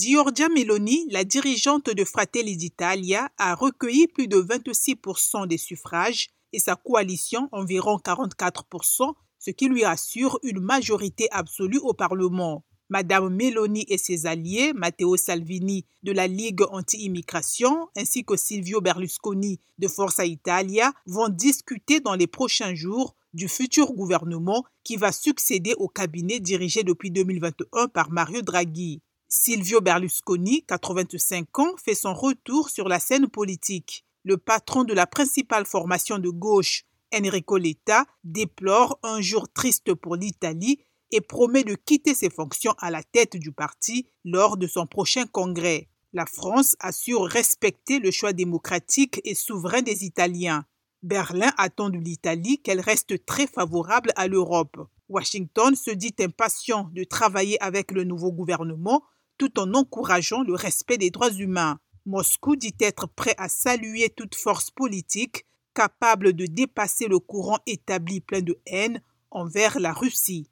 Giorgia Meloni, la dirigeante de Fratelli d'Italia, a recueilli plus de 26% des suffrages et sa coalition environ 44%, ce qui lui assure une majorité absolue au Parlement. Madame Meloni et ses alliés, Matteo Salvini de la Ligue anti-immigration ainsi que Silvio Berlusconi de Forza Italia, vont discuter dans les prochains jours du futur gouvernement qui va succéder au cabinet dirigé depuis 2021 par Mario Draghi. Silvio Berlusconi, 85 ans, fait son retour sur la scène politique. Le patron de la principale formation de gauche, Enrico Letta, déplore un jour triste pour l'Italie et promet de quitter ses fonctions à la tête du parti lors de son prochain congrès. La France assure respecter le choix démocratique et souverain des Italiens. Berlin attend de l'Italie qu'elle reste très favorable à l'Europe. Washington se dit impatient de travailler avec le nouveau gouvernement tout en encourageant le respect des droits humains. Moscou dit être prêt à saluer toute force politique capable de dépasser le courant établi plein de haine envers la Russie.